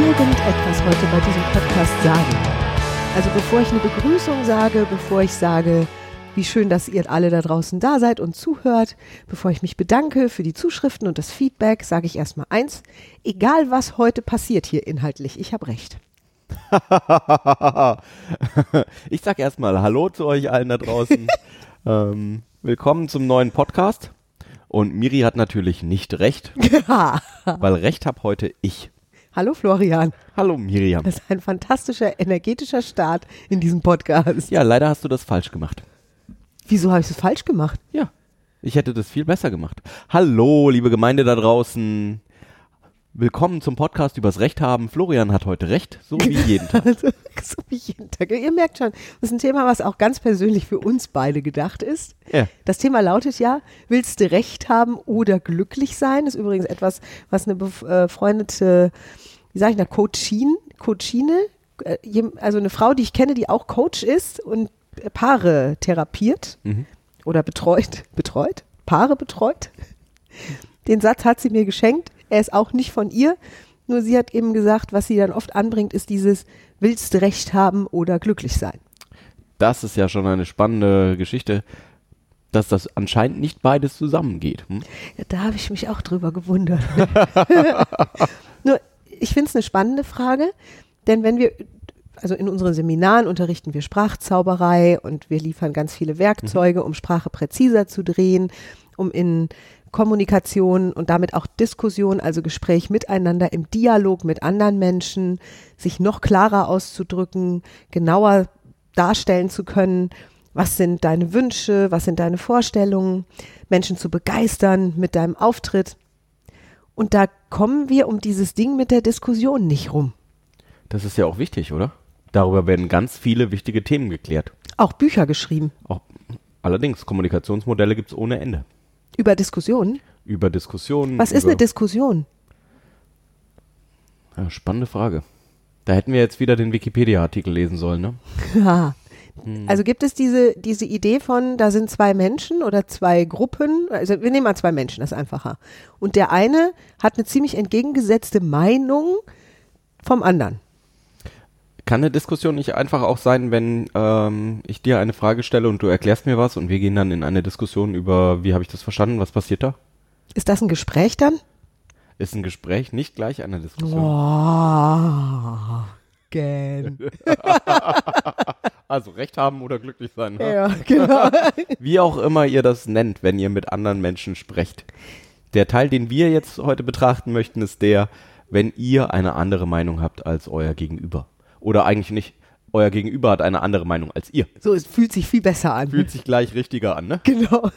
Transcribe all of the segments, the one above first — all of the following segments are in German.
irgendetwas heute bei diesem Podcast sagen. Also bevor ich eine Begrüßung sage, bevor ich sage, wie schön, dass ihr alle da draußen da seid und zuhört, bevor ich mich bedanke für die Zuschriften und das Feedback, sage ich erstmal eins, egal was heute passiert hier inhaltlich, ich habe recht. ich sag erstmal Hallo zu euch allen da draußen. ähm, willkommen zum neuen Podcast. Und Miri hat natürlich nicht recht, weil Recht hab heute ich. Hallo Florian. Hallo Miriam. Das ist ein fantastischer, energetischer Start in diesem Podcast. Ja, leider hast du das falsch gemacht. Wieso habe ich es falsch gemacht? Ja, ich hätte das viel besser gemacht. Hallo, liebe Gemeinde da draußen. Willkommen zum Podcast übers Recht haben. Florian hat heute recht, so wie jeden Tag. so wie jeden Tag. Ihr merkt schon, das ist ein Thema, was auch ganz persönlich für uns beide gedacht ist. Ja. Das Thema lautet ja, willst du Recht haben oder glücklich sein? Das ist übrigens etwas, was eine befreundete, wie sage ich da, Coachin, Coachine, äh, also eine Frau, die ich kenne, die auch Coach ist und Paare therapiert Mhm. oder betreut, betreut, Paare betreut. Den Satz hat sie mir geschenkt. Er ist auch nicht von ihr. Nur sie hat eben gesagt, was sie dann oft anbringt, ist dieses willst du Recht haben oder glücklich sein. Das ist ja schon eine spannende Geschichte, dass das anscheinend nicht beides zusammengeht. Hm? Ja, da habe ich mich auch drüber gewundert. Nur, ich finde es eine spannende Frage, denn wenn wir, also in unseren Seminaren unterrichten wir Sprachzauberei und wir liefern ganz viele Werkzeuge, um Sprache präziser zu drehen, um in Kommunikation und damit auch Diskussion, also Gespräch miteinander im Dialog mit anderen Menschen, sich noch klarer auszudrücken, genauer darstellen zu können, was sind deine Wünsche, was sind deine Vorstellungen, Menschen zu begeistern mit deinem Auftritt. Und da kommen wir um dieses Ding mit der Diskussion nicht rum. Das ist ja auch wichtig, oder? Darüber werden ganz viele wichtige Themen geklärt. Auch Bücher geschrieben Auch, allerdings, Kommunikationsmodelle gibt es ohne Ende. Über Diskussionen. Über Diskussionen. Was ist eine Diskussion? ja, Spannende Frage. Da hätten wir jetzt wieder den Wikipedia-Artikel lesen sollen, ne? Ja. Also gibt es diese, diese Idee von, da sind zwei Menschen oder zwei Gruppen, also wir nehmen mal zwei Menschen, das ist einfacher. Und der eine hat eine ziemlich entgegengesetzte Meinung vom anderen. Kann eine Diskussion nicht einfach auch sein, wenn ähm, ich dir eine Frage stelle und du erklärst mir was und wir gehen dann in eine Diskussion über, wie habe ich das verstanden, was passiert da? Ist das ein Gespräch dann? Ist ein Gespräch nicht gleich eine Diskussion? Wow. Gen. Also Recht haben oder glücklich sein. Ne? Ja, genau. Wie auch immer ihr das nennt, wenn ihr mit anderen Menschen sprecht. Der Teil, den wir jetzt heute betrachten möchten, ist der, wenn ihr eine andere Meinung habt als euer Gegenüber. Oder eigentlich nicht, euer Gegenüber hat eine andere Meinung als ihr. So, es fühlt sich viel besser an. Fühlt sich gleich richtiger an, ne? Genau.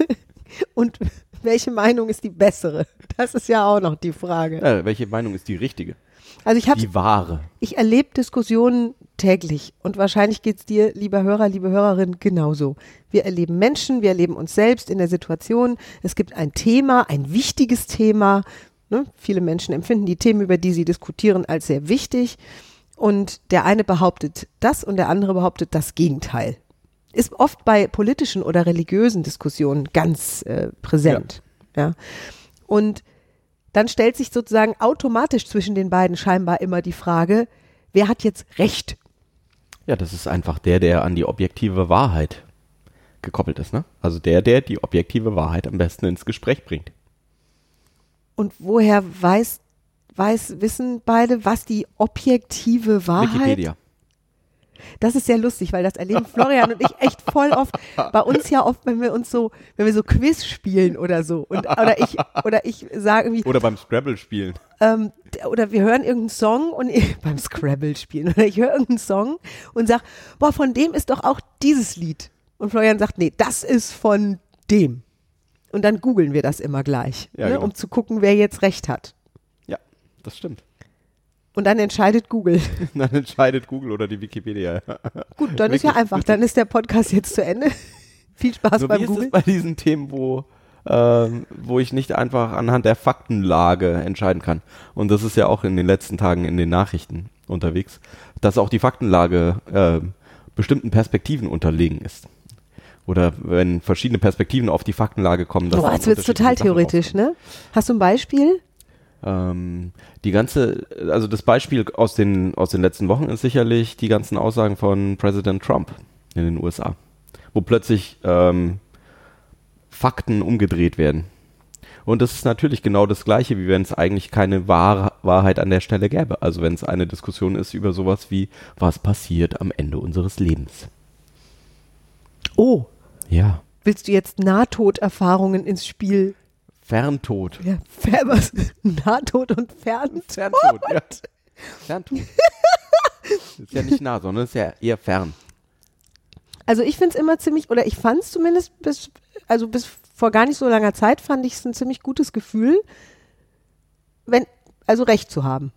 Und welche Meinung ist die bessere? Das ist ja auch noch die Frage. Ja, welche Meinung ist die richtige? Also ich habe, Die wahre. ich erlebe Diskussionen täglich und wahrscheinlich geht's dir, lieber Hörer, liebe Hörerin, genauso. Wir erleben Menschen, wir erleben uns selbst in der Situation. Es gibt ein Thema, ein wichtiges Thema. Ne? Viele Menschen empfinden die Themen, über die sie diskutieren, als sehr wichtig. Und der eine behauptet das und der andere behauptet das Gegenteil. Ist oft bei politischen oder religiösen Diskussionen ganz äh, präsent. Ja. Und dann stellt sich sozusagen automatisch zwischen den beiden scheinbar immer die Frage, wer hat jetzt Recht? Ja, das ist einfach der, der an die objektive Wahrheit gekoppelt ist, ne? Also der, der die objektive Wahrheit am besten ins Gespräch bringt. Und woher weiß, weiß, wissen beide, was die objektive Wahrheit Wikipedia. Das ist sehr lustig, weil das erleben Florian und ich echt voll oft. Bei uns ja oft, wenn wir uns so, wenn wir so Quiz spielen oder so. Und, oder ich, oder ich sage irgendwie, Oder beim Scrabble spielen. ähm, oder wir hören irgendeinen Song und ich, beim Scrabble spielen oder ich höre irgendeinen Song und sag, boah, von dem ist doch auch dieses Lied. Und Florian sagt, nee, das ist von dem. Und dann googeln wir das immer gleich, Ja, ne, genau. um zu gucken, wer jetzt recht hat. Das stimmt. Und dann entscheidet Google. Dann entscheidet Google oder die Wikipedia. Gut, dann ist ja einfach, dann ist der Podcast jetzt zu Ende. Viel Spaß So, beim wie ist Google. es bei diesen Themen, wo, ähm, wo ich nicht einfach anhand der Faktenlage entscheiden kann? Und das ist ja auch in den letzten Tagen in den Nachrichten unterwegs, dass auch die Faktenlage ähm, bestimmten Perspektiven unterlegen ist. Oder wenn verschiedene Perspektiven auf die Faktenlage kommen. dass dann jetzt wird's total theoretisch, ne? Hast du ein Beispiel? Ähm, die ganze, also das Beispiel aus den, aus den letzten Wochen ist sicherlich die ganzen Aussagen von Präsident Trump in den USA, wo plötzlich ähm, Fakten umgedreht werden. Und das ist natürlich genau das Gleiche, wie wenn es eigentlich keine Wahr Wahrheit an der Stelle gäbe. Also wenn es eine Diskussion ist über sowas wie, was passiert am Ende unseres Lebens. Oh, Ja. willst du jetzt Nahtoderfahrungen ins Spiel? Ferntod. Ja, fer- was? Nahtod und Fern? Ferntod, ja. Ferntod. ist ja nicht nah, sondern ist ja eher fern. Also ich finde es immer ziemlich, oder ich fand es zumindest bis, also bis vor gar nicht so langer Zeit fand ich es ein ziemlich gutes Gefühl, wenn, also Recht zu haben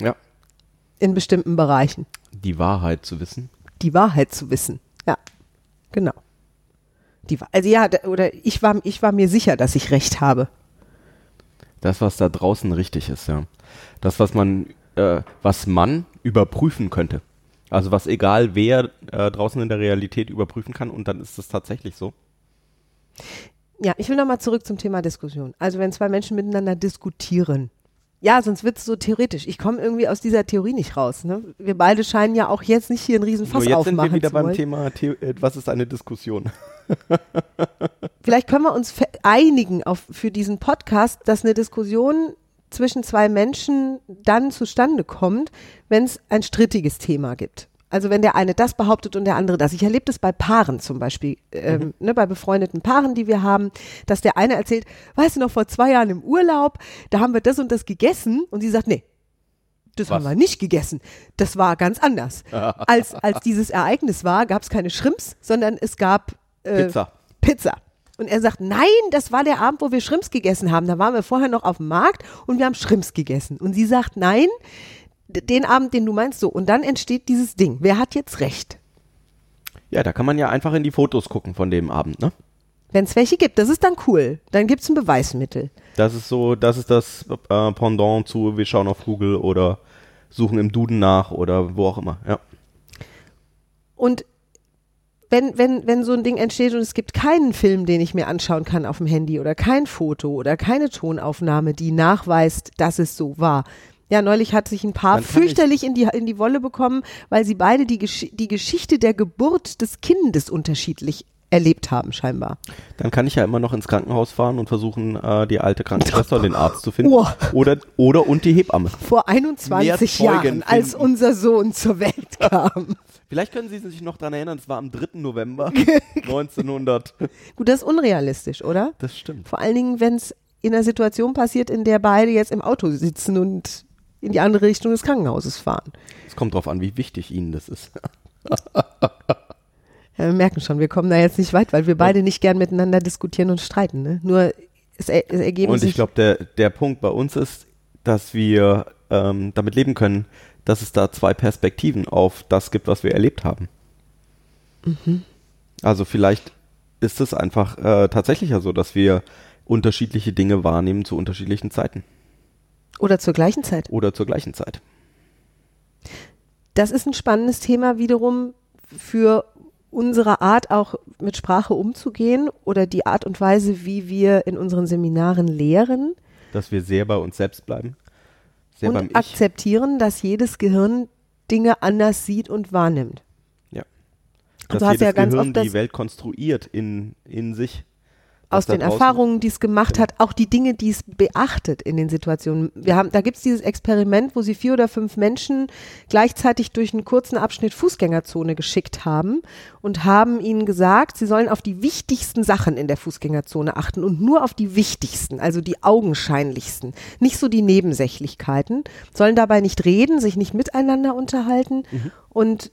Ja. in bestimmten Bereichen. Die Wahrheit zu wissen. Die Wahrheit zu wissen. Ja, genau. Die, also ja, oder ich war, ich war mir sicher, dass ich Recht habe. Das, was da draußen richtig ist, ja. Das, was man, äh, was man überprüfen könnte. Also was egal wer äh, draußen in der Realität überprüfen kann und dann ist es tatsächlich so. Ja, ich will nochmal zurück zum Thema Diskussion. Also wenn zwei Menschen miteinander diskutieren. Ja, sonst wird es so theoretisch. Ich komme irgendwie aus dieser Theorie nicht raus. Ne? Wir beide scheinen ja auch jetzt nicht hier einen riesen Fass Nur jetzt sind aufmachen wir wieder beim. Thema, The äh, was ist eine Diskussion? Vielleicht können wir uns einigen auf, für diesen Podcast, dass eine Diskussion zwischen zwei Menschen dann zustande kommt, wenn es ein strittiges Thema gibt. Also wenn der eine das behauptet und der andere das. Ich erlebe das bei Paaren zum Beispiel, ähm, ne, bei befreundeten Paaren, die wir haben, dass der eine erzählt, weißt du noch, vor zwei Jahren im Urlaub, da haben wir das und das gegessen und sie sagt, nee, das Was? haben wir nicht gegessen. Das war ganz anders. Als, als dieses Ereignis war, gab es keine Shrimps, sondern es gab äh, Pizza. Pizza. Und er sagt, nein, das war der Abend, wo wir Shrimps gegessen haben. Da waren wir vorher noch auf dem Markt und wir haben Shrimps gegessen. Und sie sagt, nein, den Abend, den du meinst, so. Und dann entsteht dieses Ding. Wer hat jetzt recht? Ja, da kann man ja einfach in die Fotos gucken von dem Abend, ne? Wenn es welche gibt, das ist dann cool. Dann gibt es ein Beweismittel. Das ist so, das ist das äh, Pendant zu, wir schauen auf Google oder suchen im Duden nach oder wo auch immer, ja. Und wenn, wenn, wenn so ein Ding entsteht und es gibt keinen Film, den ich mir anschauen kann auf dem Handy oder kein Foto oder keine Tonaufnahme, die nachweist, dass es so war. Ja, neulich hat sich ein Paar fürchterlich in die, in die Wolle bekommen, weil sie beide die, Gesch die Geschichte der Geburt des Kindes unterschiedlich erlebt haben, scheinbar. Dann kann ich ja immer noch ins Krankenhaus fahren und versuchen, äh, die alte Krankenschwester und den Arzt zu finden. Oh. Oder, oder und die Hebamme. Vor 21 Mehr Zeugen Jahren, als finden. unser Sohn zur Welt kam. Vielleicht können Sie sich noch daran erinnern, es war am 3. November 1900. Gut, das ist unrealistisch, oder? Das stimmt. Vor allen Dingen, wenn es in einer Situation passiert, in der beide jetzt im Auto sitzen und in die andere Richtung des Krankenhauses fahren. Es kommt drauf an, wie wichtig Ihnen das ist. Ja, wir merken schon, wir kommen da jetzt nicht weit, weil wir beide nicht gern miteinander diskutieren und streiten. Ne? Nur es, er, es ergeben Und ich glaube, der, der Punkt bei uns ist, dass wir ähm, damit leben können, dass es da zwei Perspektiven auf das gibt, was wir erlebt haben. Also vielleicht ist es einfach äh, tatsächlich ja so, dass wir unterschiedliche Dinge wahrnehmen zu unterschiedlichen Zeiten oder zur gleichen Zeit. oder zur gleichen Zeit. Das ist ein spannendes Thema wiederum für unsere Art auch mit Sprache umzugehen oder die Art und Weise, wie wir in unseren Seminaren lehren Dass wir sehr bei uns selbst bleiben. Sehr beim und akzeptieren, dass jedes Gehirn Dinge anders sieht und wahrnimmt. Ja. Und Dass du hast jedes ja ganz Gehirn oft das- die Welt konstruiert in, in sich. Aus den Erfahrungen, die es gemacht hat, auch die Dinge, die es beachtet in den Situationen. Wir haben, da gibt es dieses Experiment, wo sie vier oder fünf Menschen gleichzeitig durch einen kurzen Abschnitt Fußgängerzone geschickt haben und haben ihnen gesagt, sie sollen auf die wichtigsten Sachen in der Fußgängerzone achten und nur auf die wichtigsten, also die augenscheinlichsten, nicht so die Nebensächlichkeiten, sollen dabei nicht reden, sich nicht miteinander unterhalten und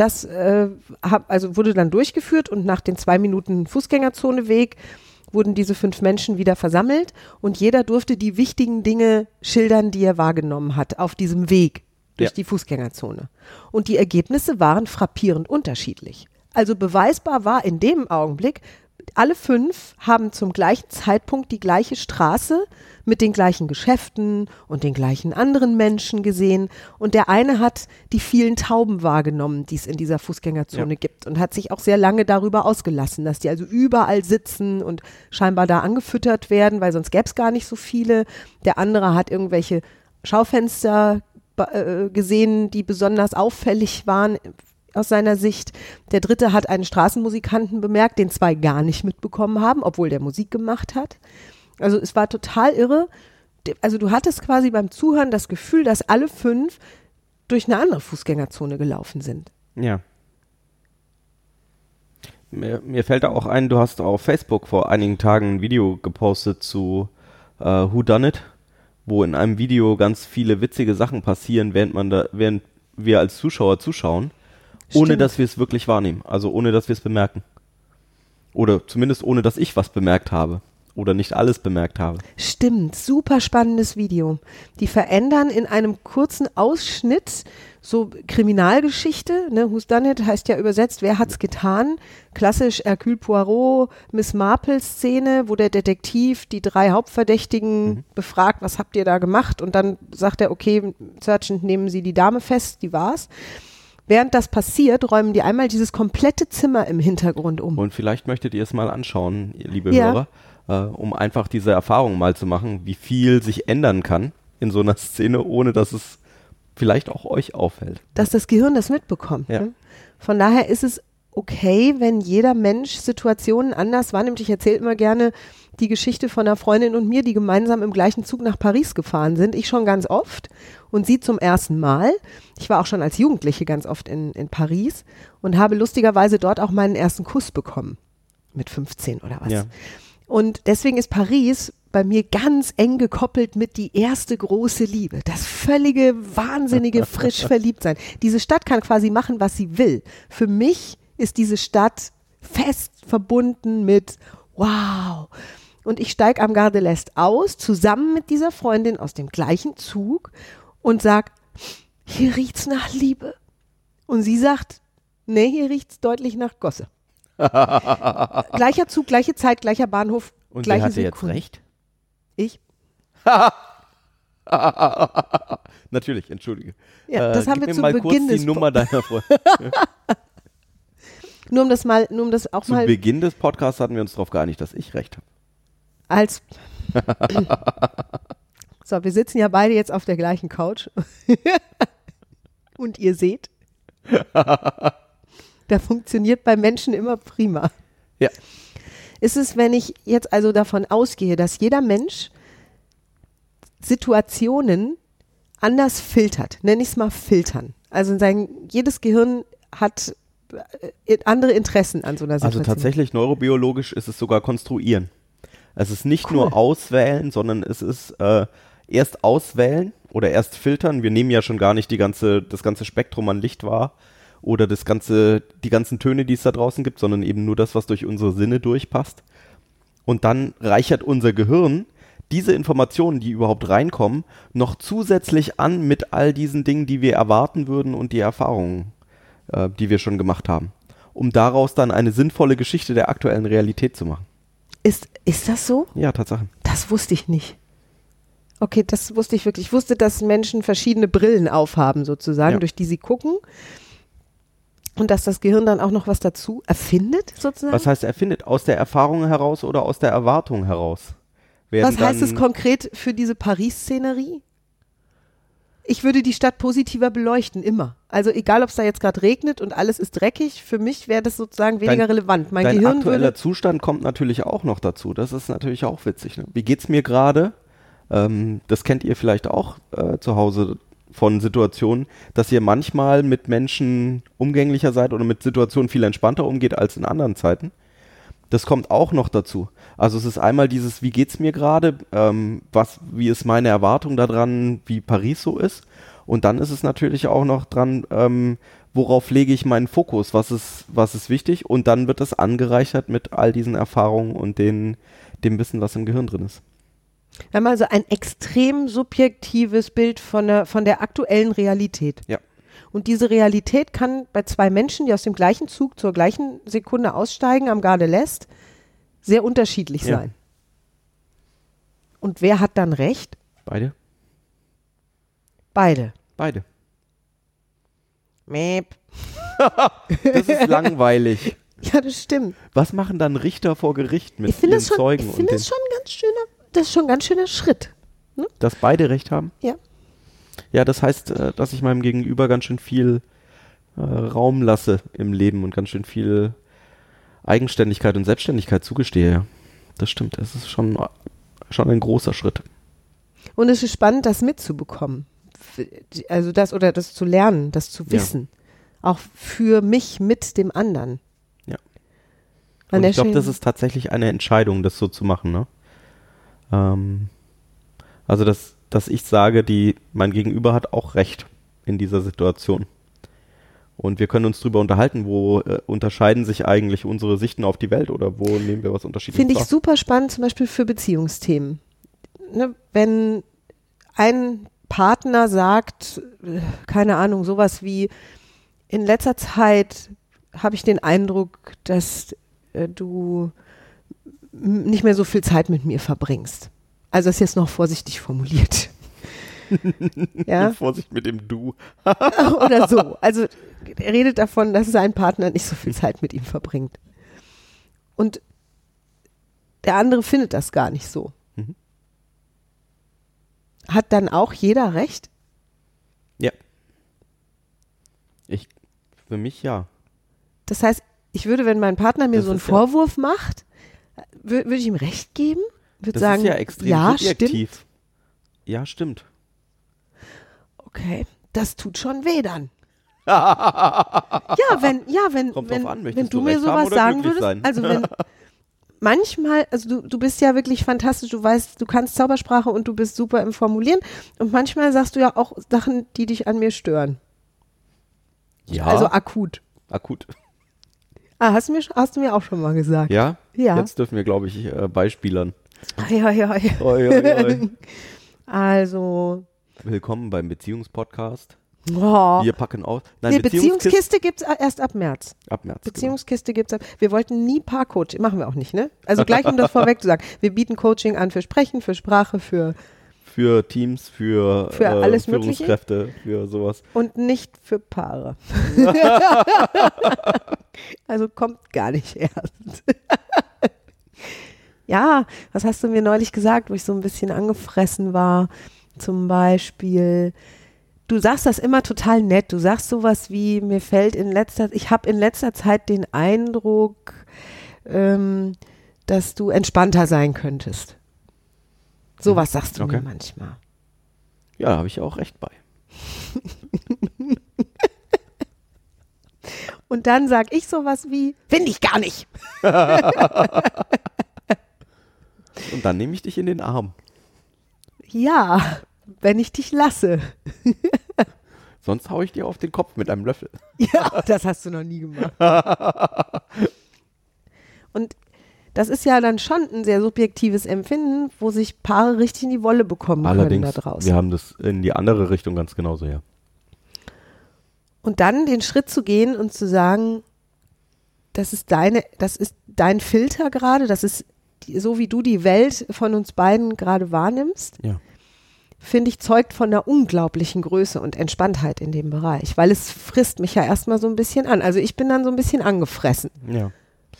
das äh, hab, also wurde dann durchgeführt und nach den zwei Minuten Fußgängerzoneweg wurden diese fünf Menschen wieder versammelt und jeder durfte die wichtigen Dinge schildern, die er wahrgenommen hat auf diesem Weg durch Ja. die Fußgängerzone. Und die Ergebnisse waren frappierend unterschiedlich. Also beweisbar war in dem Augenblick, alle fünf haben zum gleichen Zeitpunkt die gleiche Straße mit den gleichen Geschäften und den gleichen anderen Menschen gesehen. Und der eine hat die vielen Tauben wahrgenommen, die es in dieser Fußgängerzone Ja. gibt und hat sich auch sehr lange darüber ausgelassen, dass die also überall sitzen und scheinbar da angefüttert werden, weil sonst gäbe es gar nicht so viele. Der andere hat irgendwelche Schaufenster äh, gesehen, die besonders auffällig waren aus seiner Sicht. Der dritte hat einen Straßenmusikanten bemerkt, den zwei gar nicht mitbekommen haben, obwohl der Musik gemacht hat. Also es war total irre. Also du hattest quasi beim Zuhören das Gefühl, dass alle fünf durch eine andere Fußgängerzone gelaufen sind. Ja. Mir, mir fällt da auch ein, du hast auf Facebook vor einigen Tagen ein Video gepostet zu äh, Who Done It, wo in einem Video ganz viele witzige Sachen passieren, während man da, während wir als Zuschauer zuschauen, ohne dass wir es wirklich wahrnehmen, also ohne dass wir es bemerken. Oder zumindest ohne dass ich was bemerkt habe. Oder nicht alles bemerkt habe. Stimmt, super spannendes Video. Die verändern in einem kurzen Ausschnitt so Kriminalgeschichte, ne, Who's Done It heißt ja übersetzt, wer hat's getan? Klassisch Hercule Poirot, Miss Marple Szene, wo der Detektiv die drei Hauptverdächtigen befragt, was habt ihr da gemacht? Und dann sagt er, okay, Sergeant, nehmen Sie die Dame fest, die war's. Während das passiert, räumen die einmal dieses komplette Zimmer im Hintergrund um. Und vielleicht möchtet ihr es mal anschauen, liebe Ja. Hörer, äh, um einfach diese Erfahrung mal zu machen, wie viel sich ändern kann in so einer Szene, ohne dass es vielleicht auch euch auffällt. dass das Gehirn das mitbekommt. Ja. Ne? Von daher ist es okay, wenn jeder Mensch Situationen anders wahrnimmt. Ich erzähle immer gerne die Geschichte von einer Freundin und mir, die gemeinsam im gleichen Zug nach Paris gefahren sind. Ich schon ganz oft und sie zum ersten Mal. Ich war auch schon als Jugendliche ganz oft in, in Paris und habe lustigerweise dort auch meinen ersten Kuss bekommen. Mit 15 oder was. Ja. Und deswegen ist Paris bei mir ganz eng gekoppelt mit die erste große Liebe. Das völlige, wahnsinnige, frisch verliebt sein. Diese Stadt kann quasi machen, was sie will. Für mich ist diese Stadt fest verbunden mit wow. Und ich steige am Gare de l'Est aus, zusammen mit dieser Freundin aus dem gleichen Zug und sag, hier riecht's nach Liebe. Und sie sagt, nee, hier riecht's deutlich nach Gosse. Gleicher Zug, gleiche Zeit, gleicher Bahnhof, Und gleiche hatte jetzt Sekunde. recht? Ich. Natürlich, entschuldige. Ja, das Äh, haben gib wir mir zu mal Beginn kurz des die Nummer deiner Freundin. Nur um das mal, nur um das auch Zu mal Beginn des Podcasts hatten wir uns darauf geeinigt, dass ich recht habe. als. so, wir sitzen ja beide jetzt auf der gleichen Couch. Und ihr seht, da funktioniert bei Menschen immer prima. Ja. Ist es, wenn ich jetzt also davon ausgehe, dass jeder Mensch Situationen anders filtert, nenne ich es mal filtern. Also sein, jedes Gehirn hat andere Interessen an so einer Situation. Also tatsächlich neurobiologisch ist es sogar konstruieren. Es ist nicht nur auswählen, sondern es ist äh, erst auswählen oder erst filtern. Wir nehmen ja schon gar nicht die ganze, das ganze Spektrum an Licht wahr oder das ganze, die ganzen Töne, die es da draußen gibt, sondern eben nur das, was durch unsere Sinne durchpasst. Und dann reichert unser Gehirn diese Informationen, die überhaupt reinkommen, noch zusätzlich an mit all diesen Dingen, die wir erwarten würden und die Erfahrungen, äh, die wir schon gemacht haben, um daraus dann eine sinnvolle Geschichte der aktuellen Realität zu machen. Ist, ist das so? Ja, Tatsache. Das wusste ich nicht. Okay, das wusste ich wirklich. Ich wusste, dass Menschen verschiedene Brillen aufhaben, sozusagen, Ja. durch die sie gucken. Und dass das Gehirn dann auch noch was dazu erfindet, sozusagen. Was heißt erfindet? Aus der Erfahrung heraus oder aus der Erwartung heraus? Was heißt es konkret für diese Paris-Szenerie? Ich würde die Stadt positiver beleuchten, immer. Also egal, ob es da jetzt gerade regnet und alles ist dreckig, für mich wäre das sozusagen weniger Dein- relevant. Mein Dein Gehirn aktueller. Zustand kommt natürlich auch noch dazu. Das ist natürlich auch witzig. Ne? Wie geht's mir gerade? Ähm, das kennt ihr vielleicht auch äh, zu Hause von Situationen, dass ihr manchmal mit Menschen umgänglicher seid oder mit Situationen viel entspannter umgeht als in anderen Zeiten. Das kommt auch noch dazu. Also es ist einmal dieses, wie geht's mir gerade, ähm, was, wie ist meine Erwartung daran, wie Paris so ist. Und dann ist es natürlich auch noch dran, ähm, worauf lege ich meinen Fokus, was ist, was ist wichtig. Und dann wird das angereichert mit all diesen Erfahrungen und den, dem Wissen, was im Gehirn drin ist. Wir haben also ein extrem subjektives Bild von der, von der aktuellen Realität. Ja. Und diese Realität kann bei zwei Menschen, die aus dem gleichen Zug zur gleichen Sekunde aussteigen am Gare de l'Est, sehr unterschiedlich Ja. sein. Und wer hat dann recht? Beide? Beide. Beide. Mäp. Das ist langweilig. Ja, das stimmt. Was machen dann Richter vor Gericht mit Ich ihren schon, Zeugen ich finde es schon ein ganz schöner, das ist schon ein ganz schöner Schritt. dass beide Recht haben? Ja. Ja, das heißt, äh, dass ich meinem Gegenüber ganz schön viel äh, Raum lasse im Leben und ganz schön viel Eigenständigkeit und Selbstständigkeit zugestehe. Ja. Das stimmt. Das ist schon, schon ein großer Schritt. Und es ist spannend, das mitzubekommen. Also das oder das zu lernen, das zu Ja. wissen. Auch für mich mit dem anderen. Ja. Und ich glaube, das ist tatsächlich eine Entscheidung, das so zu machen. Ne? Ähm, also, dass, dass ich sage, die, mein Gegenüber hat auch Recht in dieser Situation. Und wir können uns darüber unterhalten, wo äh, unterscheiden sich eigentlich unsere Sichten auf die Welt oder wo nehmen wir was unterschiedliches Finde ich wahr? super spannend, zum Beispiel für Beziehungsthemen. Ne, wenn ein Partner sagt, äh, keine Ahnung, sowas wie, in letzter Zeit habe ich den Eindruck, dass äh, du nicht mehr so viel Zeit mit mir verbringst. Also das ist jetzt noch vorsichtig formuliert. ja, Vorsicht mit dem Du. oder so. Also er redet davon, dass sein Partner nicht so viel Zeit mit ihm verbringt. Und der andere findet das gar nicht so. Mhm. Hat dann auch jeder recht? Ja. Ich, für mich ja. Das heißt, ich würde, wenn mein Partner mir Das so einen ist ja- Vorwurf macht, wür- würde ich ihm recht geben? Würde Das sagen, ist ja extrem ja, stimmt. subjektiv. Ja, stimmt. Okay, das tut schon weh dann. ja, wenn, ja, wenn, Kommt wenn, an, wenn du du mir sowas sagen würdest, sein? also wenn manchmal, also du, du bist ja wirklich fantastisch, du weißt, du kannst Zaubersprache und du bist super im Formulieren und manchmal sagst du ja auch Sachen, die dich an mir stören. Ja, Also akut. akut. Ah, hast du mir, hast du mir auch schon mal gesagt. Ja? Ja. Jetzt dürfen wir, glaube ich, äh, beispielern. Hei, hei, hei. Oi, oi, oi. Also, Willkommen beim Beziehungspodcast. oh. Wir packen aus. Nein, nee, Beziehungskiste Beziehungskiste gibt's erst ab März. ab März. genau. Beziehungskiste gibt's ab. Wir wollten nie Paarcoaching, machen wir auch nicht, ne? Also gleich um das vorweg zu sagen, wir bieten Coaching an für Sprechen, für Sprache, für Genau. Für Teams, für, Für äh, alles Mögliche? Führungskräfte, für sowas. und nicht für Paare. also kommt gar nicht erst. Ja, was hast du mir neulich gesagt, wo ich so ein bisschen angefressen war? Zum Beispiel, du sagst das immer total nett. Du sagst sowas wie, mir fällt in letzter, ich habe in letzter Zeit den Eindruck, ähm, dass du entspannter sein könntest. Sowas sagst du Okay. mir manchmal. Ja, da habe ich auch recht bei. Und dann sag ich sowas wie, finde ich gar nicht. Und dann nehme ich dich in den Arm. Ja, wenn ich dich lasse. Sonst haue ich dir auf den Kopf mit einem Löffel. Ja, das hast du noch nie gemacht. Und das ist ja dann schon ein sehr subjektives Empfinden, wo sich Paare richtig in die Wolle bekommen Allerdings, können da draußen. wir haben das in die andere Richtung ganz genauso, ja. Und dann den Schritt zu gehen und zu sagen, das ist deine, das ist dein Filter gerade, das ist so wie du die Welt von uns beiden gerade wahrnimmst, Ja. finde ich, zeugt von einer unglaublichen Größe und Entspanntheit in dem Bereich, weil es frisst mich ja erstmal so ein bisschen an. Also ich bin dann so ein bisschen angefressen. Ja.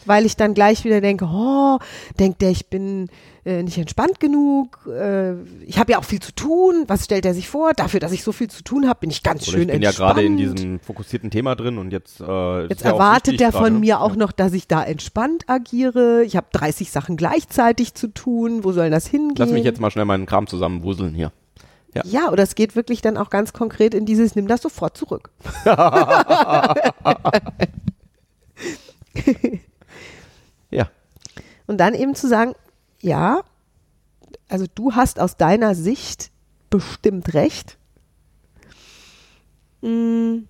Weil ich dann gleich wieder denke, oh, denkt der, ich bin äh, nicht entspannt genug, äh, ich habe ja auch viel zu tun, was stellt er sich vor? Dafür, dass ich so viel zu tun habe, bin ich ganz Oder schön ich bin entspannt. ja gerade in diesem fokussierten Thema drin und jetzt, äh, Jetzt erwartet gerade, von mir auch ja. noch, dass ich da entspannt agiere. Ich habe 30 Sachen gleichzeitig zu tun. Wo soll das hingehen? Lass mich jetzt mal schnell meinen Kram zusammenwuseln hier. Ja. Ja, oder es geht wirklich dann auch ganz konkret in dieses, nimm das sofort zurück. Und dann eben zu sagen, ja, also du hast aus deiner Sicht bestimmt recht. Hm,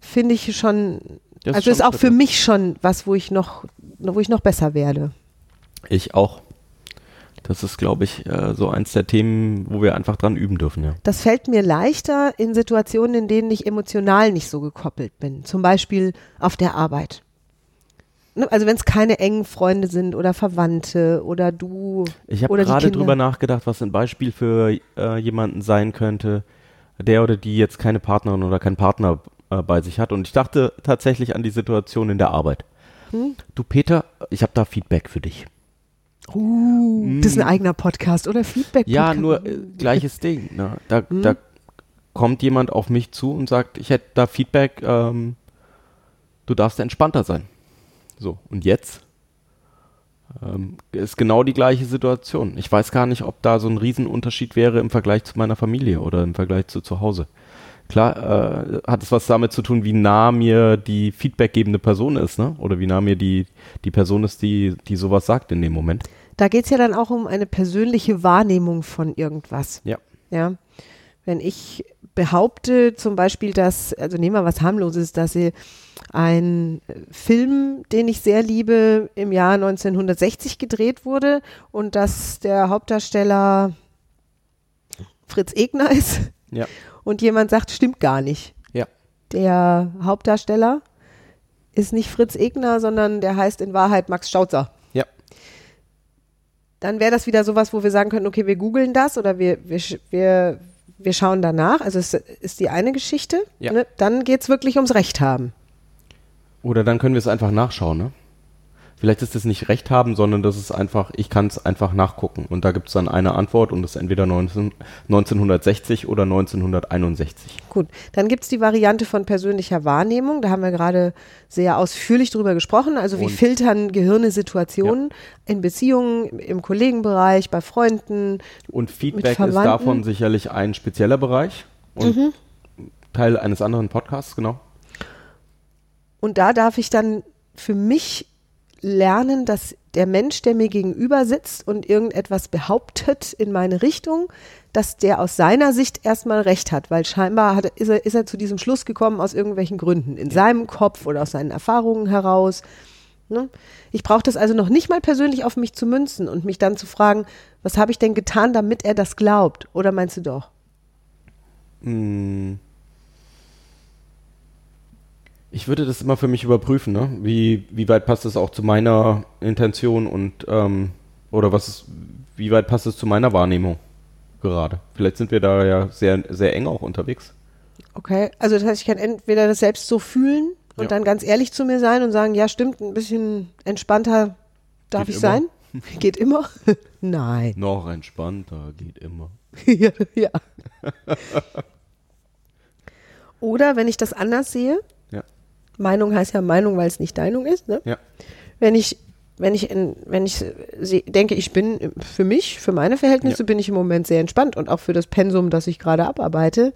Finde ich schon, Das also ist schon auch für mich schon was, wo ich noch, wo ich noch besser werde. Ich auch. Das ist, glaube ich, äh, so eins der Themen, wo wir einfach dran üben dürfen, ja. Das fällt mir leichter in Situationen, in denen ich emotional nicht so gekoppelt bin. Zum Beispiel auf der Arbeit. Ne, also wenn es keine engen Freunde sind oder Verwandte oder du Ich habe gerade drüber nachgedacht, was ein Beispiel für äh, jemanden sein könnte, der oder die jetzt keine Partnerin oder keinen Partner äh, bei sich hat. Und ich dachte tatsächlich an die Situation in der Arbeit. Hm? Du Peter, ich habe da Feedback für dich. Uh, das ist ein eigener Podcast oder Feedback. Mm. Ja, nur äh, gleiches Ding. Ne? Da, Hm? da kommt jemand auf mich zu und sagt, ich hätte da Feedback, ähm, du darfst entspannter sein. So, und jetzt ähm, ist genau die gleiche Situation. Ich weiß gar nicht, ob da so ein Riesenunterschied wäre im Vergleich zu meiner Familie oder im Vergleich zu zu Hause. Klar, äh, hat es was damit zu tun, wie nah mir die feedbackgebende Person ist, ne? Oder wie nah mir die, die Person ist, die, die sowas sagt in dem Moment. Da geht es ja dann auch um eine persönliche Wahrnehmung von irgendwas. Ja. Ja. Wenn ich behaupte zum Beispiel, dass, also nehmen wir was harmloses, dass sie ein Film, den ich sehr liebe, im Jahr 1960 gedreht wurde und dass der Hauptdarsteller Fritz Egner ist Ja. und jemand sagt, stimmt gar nicht. Ja. Der Hauptdarsteller ist nicht Fritz Egner, sondern der heißt in Wahrheit Max Schautzer. Ja. Dann wäre das wieder sowas, wo wir sagen können, okay, wir googeln das oder wir, wir, wir, wir schauen danach. Also es ist die eine Geschichte. Ja. Ne? Dann geht es wirklich ums Recht haben. Oder dann können wir es einfach nachschauen, ne? Vielleicht ist es nicht Recht haben, sondern das ist einfach, ich kann es einfach nachgucken. Und da gibt es dann eine Antwort und das ist entweder 19, 1960 oder 1961. Gut, dann gibt es die Variante von persönlicher Wahrnehmung. Da haben wir gerade sehr ausführlich drüber gesprochen. Also wie Und- filtern Gehirne Situationen in Beziehungen, im Kollegenbereich, bei Freunden. Und Feedback ist davon sicherlich ein spezieller Bereich und Teil eines anderen Podcasts, genau. Und da darf ich dann für mich lernen, dass der Mensch, der mir gegenüber sitzt und irgendetwas behauptet in meine Richtung, dass der aus seiner Sicht erstmal recht hat, weil scheinbar hat, ist, er, ist er zu diesem Schluss gekommen aus irgendwelchen Gründen, in seinem Kopf oder aus seinen Erfahrungen heraus. Ne? Ich brauche das also noch nicht mal persönlich auf mich zu münzen und mich dann zu fragen, was habe ich denn getan, damit er das glaubt? Oder meinst du doch? Hm. Ich würde das immer für mich überprüfen, ne? Wie, wie weit passt es auch zu meiner Intention und ähm, oder was ist, wie weit passt es zu meiner Wahrnehmung gerade? Vielleicht sind wir da ja sehr, sehr eng auch unterwegs. Okay, also das heißt, ich kann entweder das selbst so fühlen und Ja. dann ganz ehrlich zu mir sein und sagen, ja stimmt, ein bisschen entspannter darf Geht ich immer. sein. Geht immer? Nein. Noch entspannter geht immer. ja, ja. Oder wenn ich das anders sehe. Meinung heißt ja Meinung, weil es nicht Deinung ist, ne? Ja. Wenn ich, wenn ich, in, wenn ich denke, ich bin für mich, für meine Verhältnisse bin ich im Moment sehr entspannt und auch für das Pensum, das ich gerade abarbeite,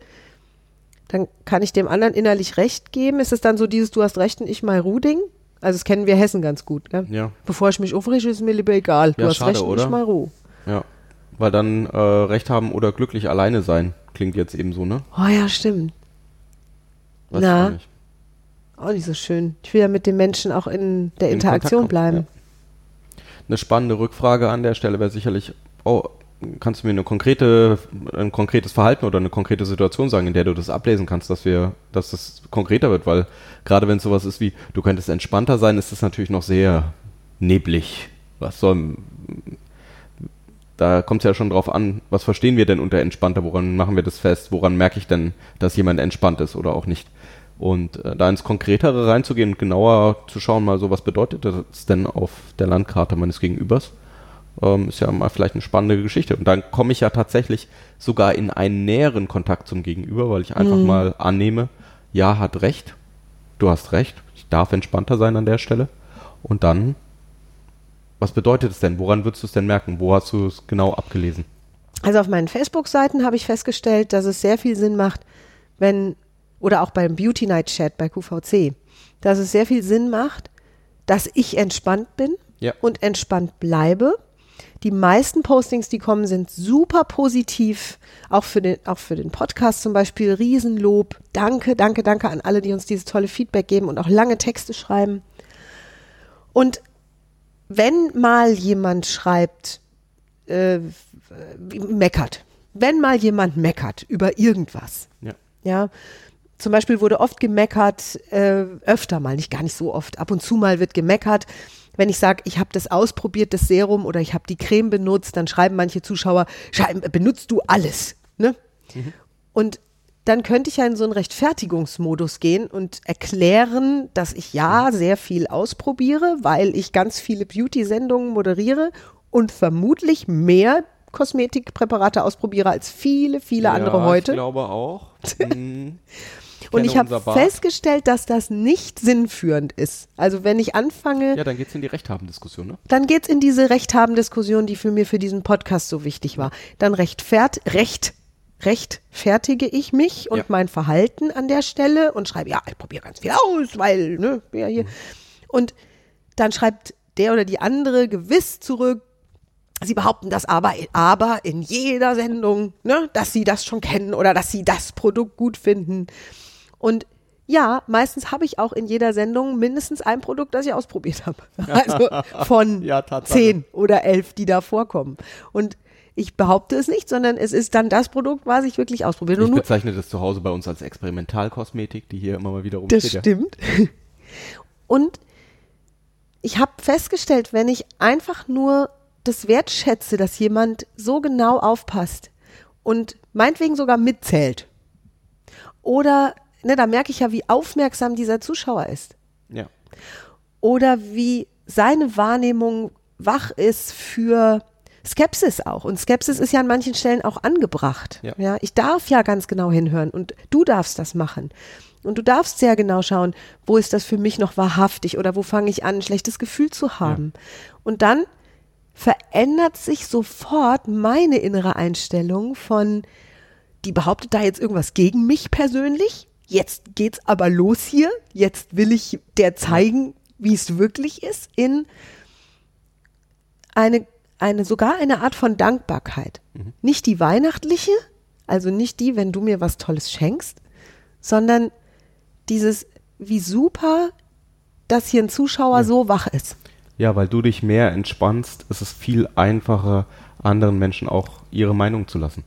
dann kann ich dem anderen innerlich Recht geben. Ist es dann so dieses Du hast Recht und ich mal Ruh-Ding? Also das kennen wir Hessen ganz gut, gell? Ja. Bevor ich mich aufrege, ist mir lieber egal. Du Ja, hast schade, Recht und oder? ich mal Ruh. Ja. Weil dann äh, Recht haben oder glücklich alleine sein, klingt jetzt eben so, ne? Oh ja, stimmt. Weiß Na. ich auch nicht. Auch nicht so schön. Ich will ja mit den Menschen auch in der In Interaktion bleiben. Eine spannende Rückfrage an der Stelle wäre sicherlich, oh, kannst du mir eine konkrete, ein konkretes Verhalten oder eine konkrete Situation sagen, in der du das ablesen kannst, dass wir, dass das konkreter wird, weil gerade wenn es sowas ist wie, du könntest entspannter sein, ist das natürlich noch sehr neblig. Was soll, da kommt es ja schon drauf an, was verstehen wir denn unter entspannter, woran machen wir das fest, woran merke ich denn, dass jemand entspannt ist oder auch nicht. Und äh, da ins Konkretere reinzugehen und genauer zu schauen, mal so, was bedeutet das denn auf der Landkarte meines Gegenübers, ähm, ist ja mal vielleicht eine spannende Geschichte. Und dann komme ich ja tatsächlich sogar in einen näheren Kontakt zum Gegenüber, weil ich einfach mal annehme, ja, hat recht, du hast recht, ich darf entspannter sein an der Stelle. Und dann, was bedeutet es denn? Woran würdest du es denn merken? Wo hast du es genau abgelesen? Also auf meinen Facebook-Seiten habe ich festgestellt, dass es sehr viel Sinn macht, wenn, oder auch beim Beauty Night Chat bei QVC, dass es sehr viel Sinn macht, dass ich entspannt bin Ja. und entspannt bleibe. Die meisten Postings, die kommen, sind super positiv. Auch für den, auch für den Podcast zum Beispiel. Riesenlob. Danke, danke, danke an alle, die uns dieses tolle Feedback geben und auch lange Texte schreiben. Und wenn mal jemand schreibt, äh, meckert, wenn mal jemand meckert über irgendwas, Ja. ja, zum Beispiel wurde oft gemeckert, äh, öfter mal, nicht gar nicht so oft, ab und zu mal wird gemeckert, wenn ich sage, ich habe das ausprobiert, das Serum oder ich habe die Creme benutzt, dann schreiben manche Zuschauer, benutzt du alles. Ne? Mhm. Und dann könnte ich ja in so einen Rechtfertigungsmodus gehen und erklären, dass ich ja sehr viel ausprobiere, weil ich ganz viele Beauty-Sendungen moderiere und vermutlich mehr Kosmetikpräparate ausprobiere als viele, viele ja, andere heute. Ich glaube auch. Und ich habe festgestellt, dass das nicht sinnführend ist. Also wenn ich anfange. Ja, dann geht es in die Rechthaben-Diskussion, ne? Dann geht es in diese Rechthaben-Diskussion, die für mir für diesen Podcast so wichtig war. Dann rechtfert, recht, rechtfertige ich mich und ja. mein Verhalten an der Stelle und schreibe, ja, ich probiere ganz viel aus, weil, ne, ja hier. Mhm. Und dann schreibt der oder die andere gewiss zurück, Sie behaupten das aber, aber in jeder Sendung, ne, dass sie das schon kennen oder dass sie das Produkt gut finden. Und ja, meistens habe ich auch in jeder Sendung mindestens ein Produkt, das ich ausprobiert habe. Also von ja, zehn oder elf, die da vorkommen. Und ich behaupte es nicht, sondern es ist dann das Produkt, was ich wirklich ausprobiere. Ich bezeichne das zu Hause bei uns als Experimentalkosmetik, die hier immer mal wieder rumsteht. Das stimmt. Und ich habe festgestellt, wenn ich einfach nur das wertschätze, dass jemand so genau aufpasst und meinetwegen sogar mitzählt. Oder, ne, da merke ich ja, wie aufmerksam dieser Zuschauer ist. Ja. Oder wie seine Wahrnehmung wach ist für Skepsis auch. Und Skepsis ist ja an manchen Stellen auch angebracht. Ja. ja. Ich darf ja ganz genau hinhören und du darfst das machen. Und du darfst sehr genau schauen, wo ist das für mich noch wahrhaftig oder wo fange ich an, ein schlechtes Gefühl zu haben. Ja. Und dann verändert sich sofort meine innere Einstellung von, die behauptet da jetzt irgendwas gegen mich persönlich. Jetzt geht's aber los hier. Jetzt will ich der zeigen, wie es wirklich ist, in eine, eine, sogar eine Art von Dankbarkeit. Mhm. Nicht die weihnachtliche, also nicht die, wenn du mir was Tolles schenkst, sondern dieses, wie super, dass hier ein Zuschauer ja. so wach ist. Ja, weil du dich mehr entspannst, ist es viel einfacher, anderen Menschen auch ihre Meinung zu lassen.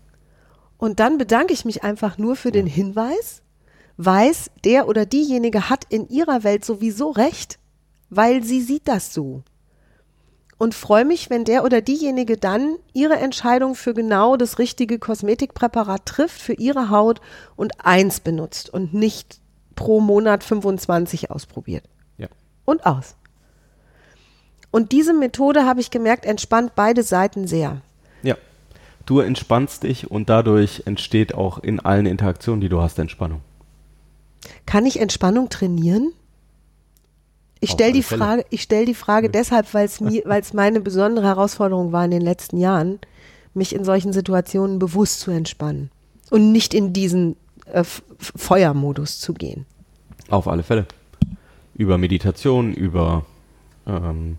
Und dann bedanke ich mich einfach nur für den Hinweis, weiß, der oder diejenige hat in ihrer Welt sowieso recht, weil sie sieht das so. Und freue mich, wenn der oder diejenige dann ihre Entscheidung für genau das richtige Kosmetikpräparat trifft für ihre Haut und eins benutzt und nicht pro Monat 25 ausprobiert. Ja. Und aus. Und diese Methode, habe ich gemerkt, entspannt beide Seiten sehr. Ja. Du entspannst dich und dadurch entsteht auch in allen Interaktionen, die du hast, Entspannung. Kann ich Entspannung trainieren? Ich stelle die Frage, ich stelle die Frage deshalb, weil es mir, weil es meine besondere Herausforderung war in den letzten Jahren, mich in solchen Situationen bewusst zu entspannen und nicht in diesen äh, Feuermodus zu gehen. Auf alle Fälle. Über Meditation, über ähm,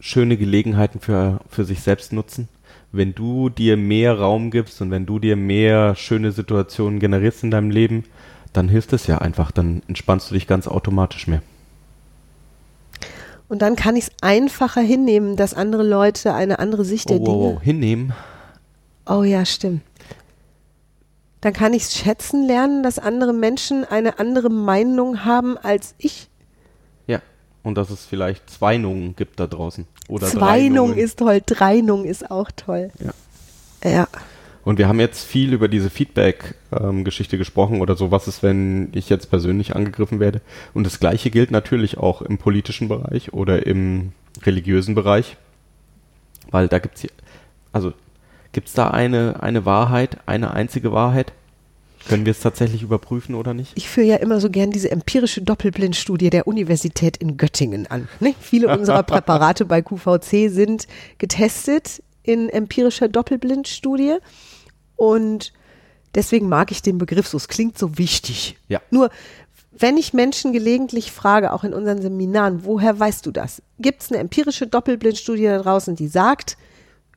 schöne Gelegenheiten für, für sich selbst nutzen. Wenn du dir mehr Raum gibst und wenn du dir mehr schöne Situationen generierst in deinem Leben, dann hilft es ja einfach, dann entspannst du dich ganz automatisch mehr. Und dann kann ich es einfacher hinnehmen, dass andere Leute eine andere Sicht der oh, Dinge. Oh, hinnehmen. Oh ja, stimmt. Dann kann ich es schätzen lernen, dass andere Menschen eine andere Meinung haben als ich. Und dass es vielleicht zwei Nungen gibt da draußen. Oder zwei Nungen ist toll, drei Nungen ist auch toll. Ja. Ja. Und wir haben jetzt viel über diese Feedback-Geschichte ähm, gesprochen oder so, was ist, wenn ich jetzt persönlich angegriffen werde. Und das Gleiche gilt natürlich auch im politischen Bereich oder im religiösen Bereich. Weil da gibt es, also gibt es da eine, eine Wahrheit, eine einzige Wahrheit? Können wir es tatsächlich überprüfen oder nicht? Ich führe ja immer so gern diese empirische Doppelblindstudie der Universität in Göttingen an. Ne? Viele unserer Präparate bei QVC sind getestet in empirischer Doppelblindstudie und deswegen mag ich den Begriff so. Es klingt so wichtig. Ja. Nur wenn ich Menschen gelegentlich frage, auch in unseren Seminaren, woher weißt du das? Gibt es eine empirische Doppelblindstudie da draußen, die sagt,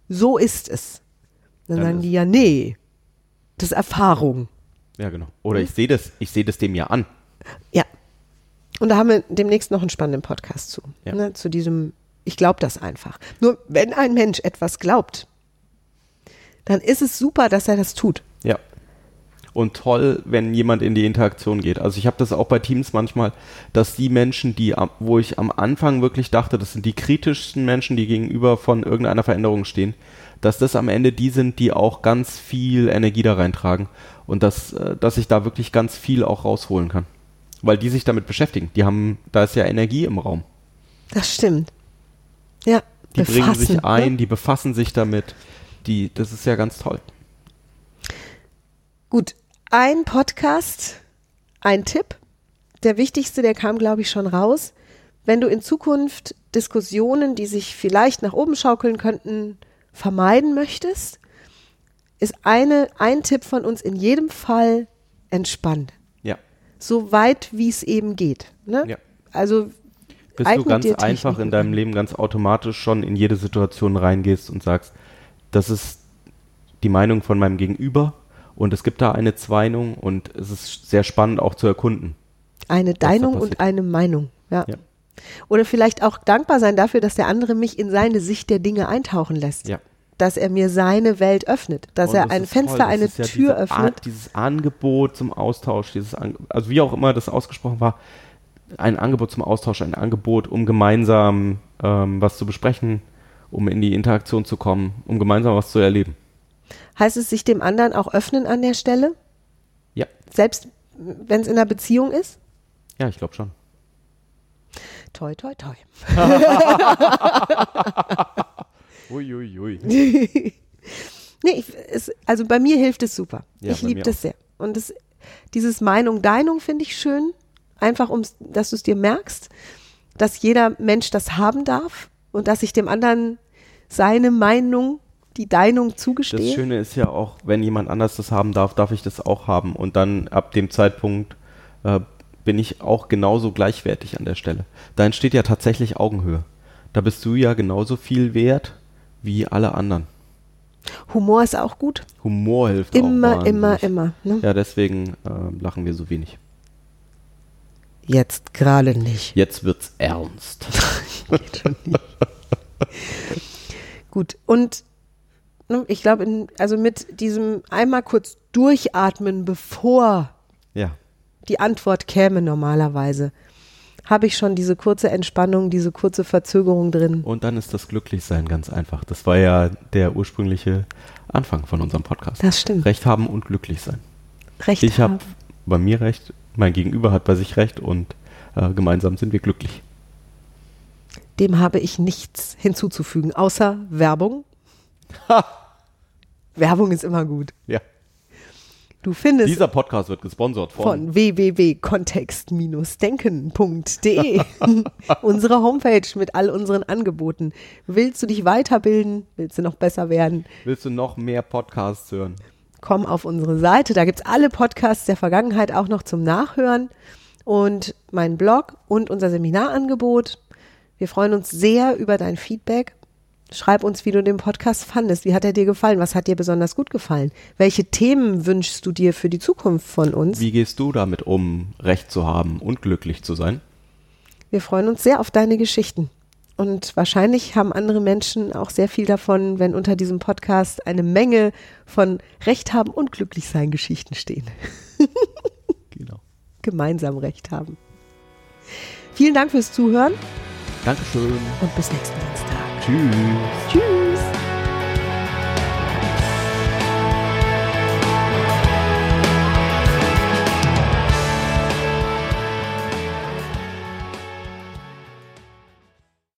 so ist es? Dann, Dann sagen die ja, nee, das ist Erfahrung. Ja, genau. Oder ich sehe das, ich sehe das dem ja an. Ja. Und da haben wir demnächst noch einen spannenden Podcast zu. Ja. Ne, zu diesem, ich glaube das einfach. Nur wenn ein Mensch etwas glaubt, dann ist es super, dass er das tut. Ja. und toll, wenn jemand in die Interaktion geht. Also ich habe das auch bei Teams manchmal, dass die Menschen, die, wo ich am Anfang wirklich dachte, das sind die kritischsten Menschen, die gegenüber von irgendeiner Veränderung stehen, dass das am Ende die sind, die auch ganz viel Energie da reintragen und dass, äh, dass ich da wirklich ganz viel auch rausholen kann. Weil die sich damit beschäftigen. Die haben, da ist ja Energie im Raum. Das stimmt. Ja. Die befassen, bringen sich ein, ne? die befassen sich damit. Die, das ist ja ganz toll. Gut, ein Podcast, ein Tipp. Der wichtigste, der kam, glaube ich, schon raus. Wenn du in Zukunft Diskussionen, die sich vielleicht nach oben schaukeln könnten, vermeiden möchtest, ist eine, ein Tipp von uns in jedem Fall entspannt. Ja. So weit, wie es eben geht. Ne? Ja. Also bis du ganz einfach in deinem Leben ganz automatisch schon in jede Situation reingehst und sagst, das ist die Meinung von meinem Gegenüber und es gibt da eine Zweinung und es ist sehr spannend auch zu erkunden. Eine Deinung und eine Meinung, ja. ja. Oder vielleicht auch dankbar sein dafür, dass der andere mich in seine Sicht der Dinge eintauchen lässt. Ja. Dass er mir seine Welt öffnet, dass und er ein Fenster, eine Tür ja öffnet. Art, dieses Angebot zum Austausch, dieses An also wie auch immer das ausgesprochen war, ein Angebot zum Austausch, ein Angebot, um gemeinsam ähm, was zu besprechen, um in die Interaktion zu kommen, um gemeinsam was zu erleben. Heißt es sich dem anderen auch öffnen an der Stelle? Ja. Selbst wenn es in einer Beziehung ist? Ja, ich glaube schon. Toi, toi, toi. Uiuiui. ui, ui. nee, ich, es, also bei mir hilft es super. Ja, ich liebe das sehr. Und das, dieses Meinung, Deinung finde ich schön. Einfach, um, dass du es dir merkst, dass jeder Mensch das haben darf und dass ich dem anderen seine Meinung, die Deinung zugestehe. Das Schöne ist ja auch, wenn jemand anders das haben darf, darf ich das auch haben. Und dann ab dem Zeitpunkt äh, bin ich auch genauso gleichwertig an der Stelle. Da entsteht ja tatsächlich Augenhöhe. Da bist du ja genauso viel wert wie alle anderen. Humor ist auch gut. Humor hilft immer, auch. Immer, immer, immer. Ne? Ja, deswegen äh, lachen wir so wenig. Jetzt gerade nicht. Jetzt wird's ernst. Gut, und ne, ich glaube, also mit diesem einmal kurz durchatmen, bevor ja. die Antwort käme normalerweise, habe ich schon diese kurze Entspannung, diese kurze Verzögerung drin. Und dann ist das Glücklichsein ganz einfach. Das war ja der ursprüngliche Anfang von unserem Podcast. Das stimmt. Recht haben und glücklich sein. Recht ich haben. habe bei mir recht, mein Gegenüber hat bei sich recht und äh, gemeinsam sind wir glücklich. Dem habe ich nichts hinzuzufügen, außer Werbung. Ha. Werbung ist immer gut. Ja. Du findest Dieser Podcast wird gesponsert von, von www.kontext-denken.de, unsere Homepage mit all unseren Angeboten. Willst du dich weiterbilden? Willst du noch besser werden? Willst du noch mehr Podcasts hören? Komm auf unsere Seite. Da gibt es alle Podcasts der Vergangenheit auch noch zum Nachhören und meinen Blog und unser Seminarangebot. Wir freuen uns sehr über dein Feedback. Schreib uns, wie du den Podcast fandest. Wie hat er dir gefallen? Was hat dir besonders gut gefallen? Welche Themen wünschst du dir für die Zukunft von uns? Wie gehst du damit um, Recht zu haben und glücklich zu sein? Wir freuen uns sehr auf deine Geschichten. Und wahrscheinlich haben andere Menschen auch sehr viel davon, wenn unter diesem Podcast eine Menge von Recht haben und glücklich sein Geschichten stehen. genau. Gemeinsam Recht haben. Vielen Dank fürs Zuhören. Dankeschön. Und bis nächsten Dienstag. Tschüss. Tschüss.